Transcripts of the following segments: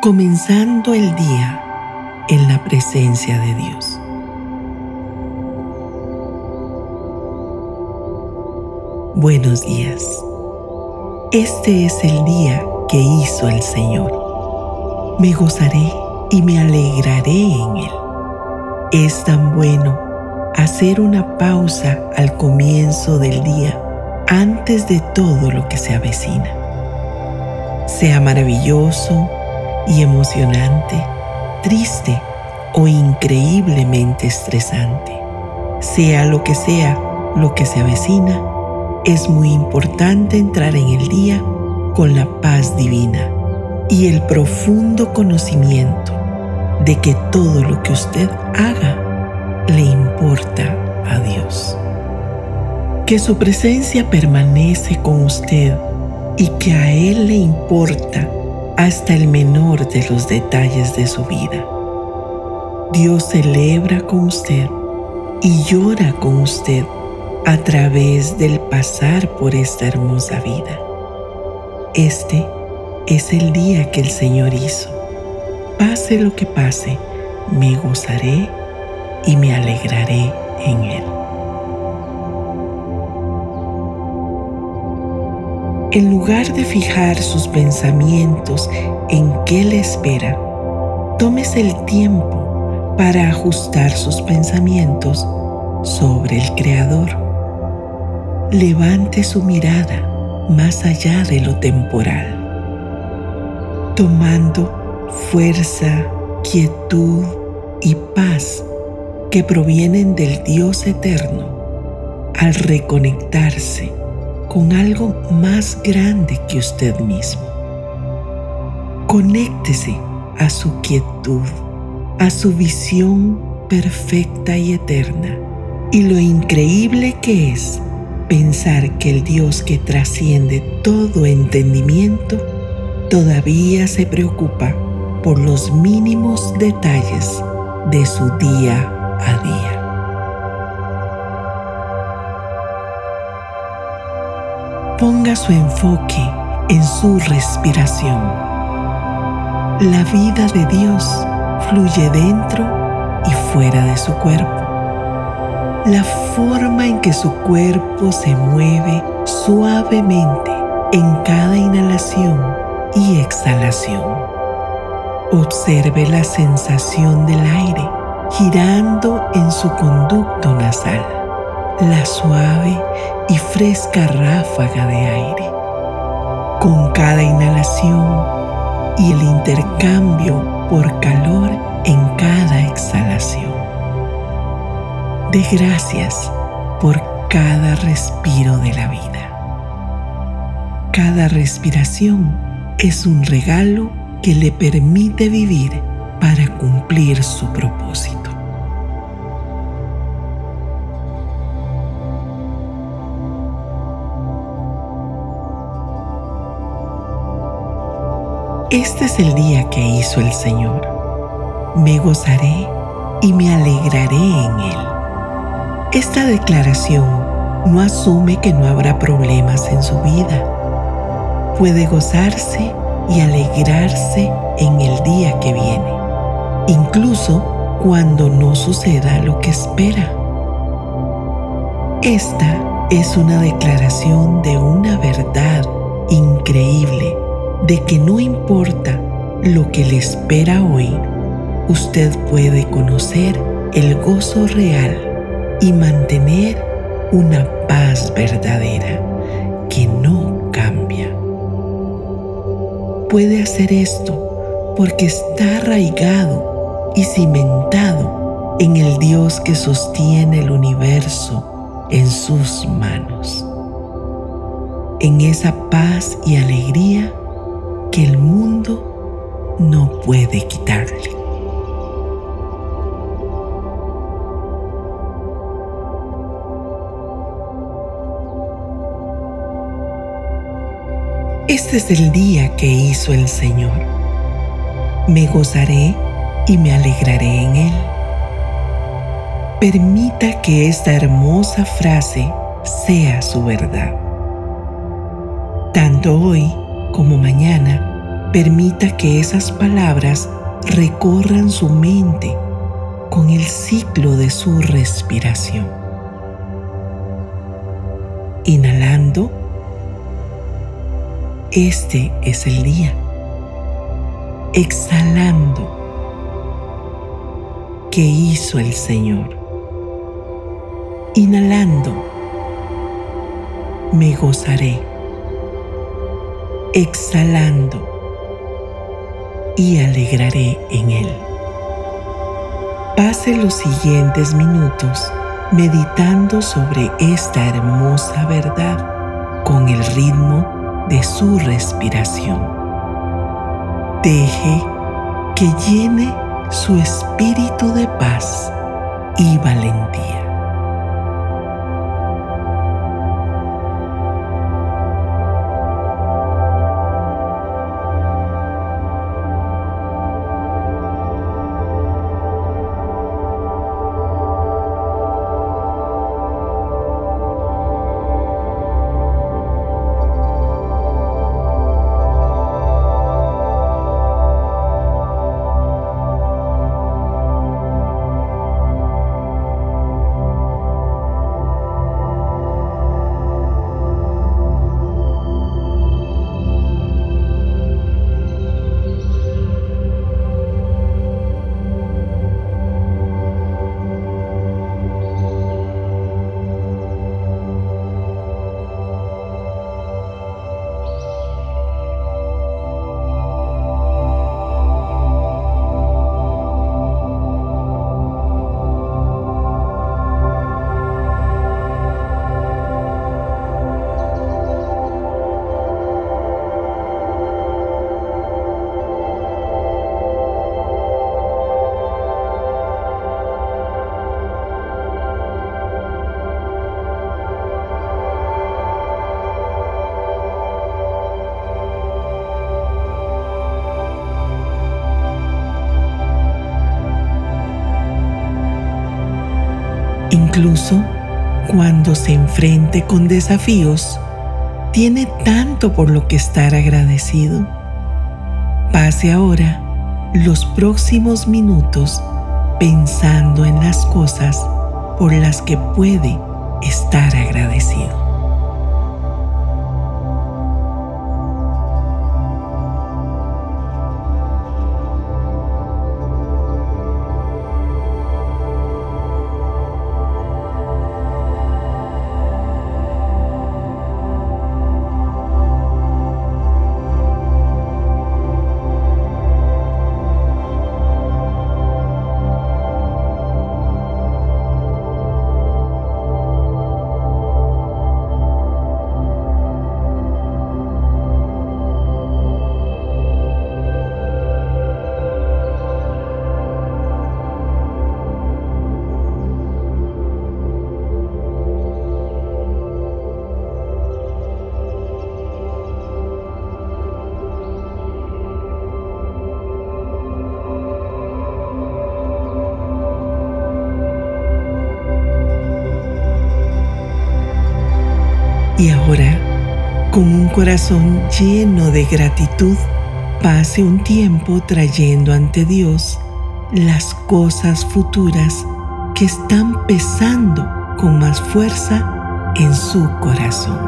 comenzando el día en la presencia de Dios. Buenos días. Este es el día que hizo el Señor. Me gozaré y me alegraré en él. Es tan bueno hacer una pausa al comienzo del día antes de todo lo que se avecina. Sea maravilloso, y emocionante, triste o increíblemente estresante. Sea lo que sea lo que se avecina, es muy importante entrar en el día con la paz divina y el profundo conocimiento de que todo lo que usted haga le importa a Dios. Que su presencia permanece con usted y que a Él le importa hasta el menor de los detalles de su vida. Dios celebra con usted y llora con usted a través del pasar por esta hermosa vida. Este es el día que el Señor hizo. Pase lo que pase, me gozaré y me alegraré en Él. En lugar de fijar sus pensamientos en qué le espera, tómese el tiempo para ajustar sus pensamientos sobre el Creador. Levante su mirada más allá de lo temporal, tomando fuerza, quietud y paz que provienen del Dios eterno al reconectarse con algo más grande que usted mismo. Conéctese a su quietud, a su visión perfecta y eterna y lo increíble que es pensar que el Dios que trasciende todo entendimiento todavía se preocupa por los mínimos detalles de su día a día. Ponga su enfoque en su respiración. La vida de Dios fluye dentro y fuera de su cuerpo. La forma en que su cuerpo se mueve suavemente en cada inhalación y exhalación. Observe la sensación del aire girando en su conducto nasal, la suave y fresca ráfaga de aire. Con cada inhalación y el intercambio por calor en cada exhalación. De gracias por cada respiro de la vida. Cada respiración es un regalo que le permite vivir para cumplir su propósito. Este es el día que hizo el Señor. Me gozaré y me alegraré en Él. Esta declaración no asume que no habrá problemas en su vida. Puede gozarse y alegrarse en el día que viene, incluso cuando no suceda lo que espera. Esta es una declaración de una verdad de que no importa lo que le espera hoy, usted puede conocer el gozo real y mantener una paz verdadera que no cambia. Puede hacer esto porque está arraigado y cimentado en el Dios que sostiene el universo en sus manos. En esa paz y alegría que el mundo no puede quitarle. Este es el día que hizo el Señor. Me gozaré y me alegraré en Él. Permita que esta hermosa frase sea su verdad. Tanto hoy como mañana, Permita que esas palabras recorran su mente con el ciclo de su respiración. Inhalando, este es el día. Exhalando, que hizo el Señor. Inhalando, me gozaré. Exhalando, y alegraré en él. Pase los siguientes minutos meditando sobre esta hermosa verdad con el ritmo de su respiración. Deje que llene su espíritu de paz y valentía. Incluso cuando se enfrente con desafíos, tiene tanto por lo que estar agradecido. Pase ahora los próximos minutos pensando en las cosas por las que puede estar agradecido. Y ahora, con un corazón lleno de gratitud, pase un tiempo trayendo ante Dios las cosas futuras que están pesando con más fuerza en su corazón.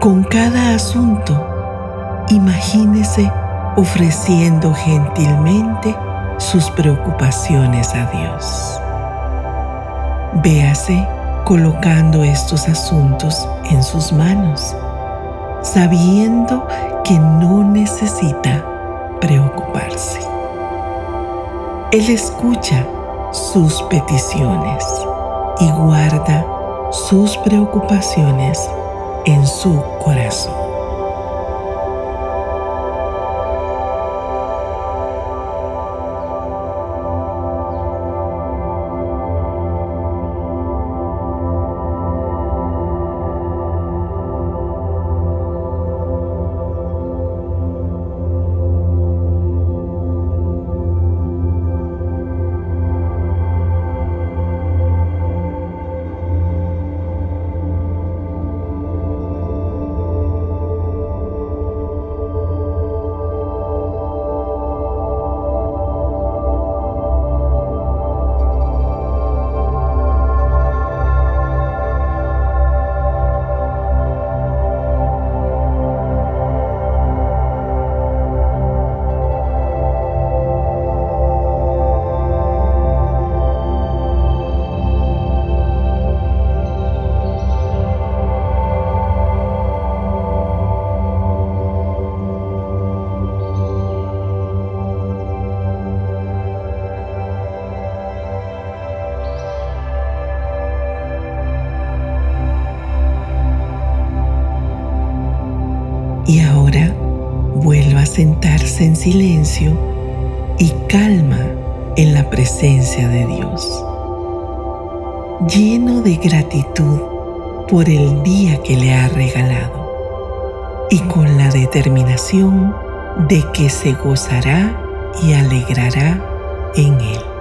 Con cada asunto, imagínese ofreciendo gentilmente sus preocupaciones a Dios. Véase colocando estos asuntos en sus manos, sabiendo que no necesita preocuparse. Él escucha sus peticiones y guarda sus preocupaciones en su corazón. En silencio y calma en la presencia de Dios. Lleno de gratitud por el día que le ha regalado y con la determinación de que se gozará y alegrará en él.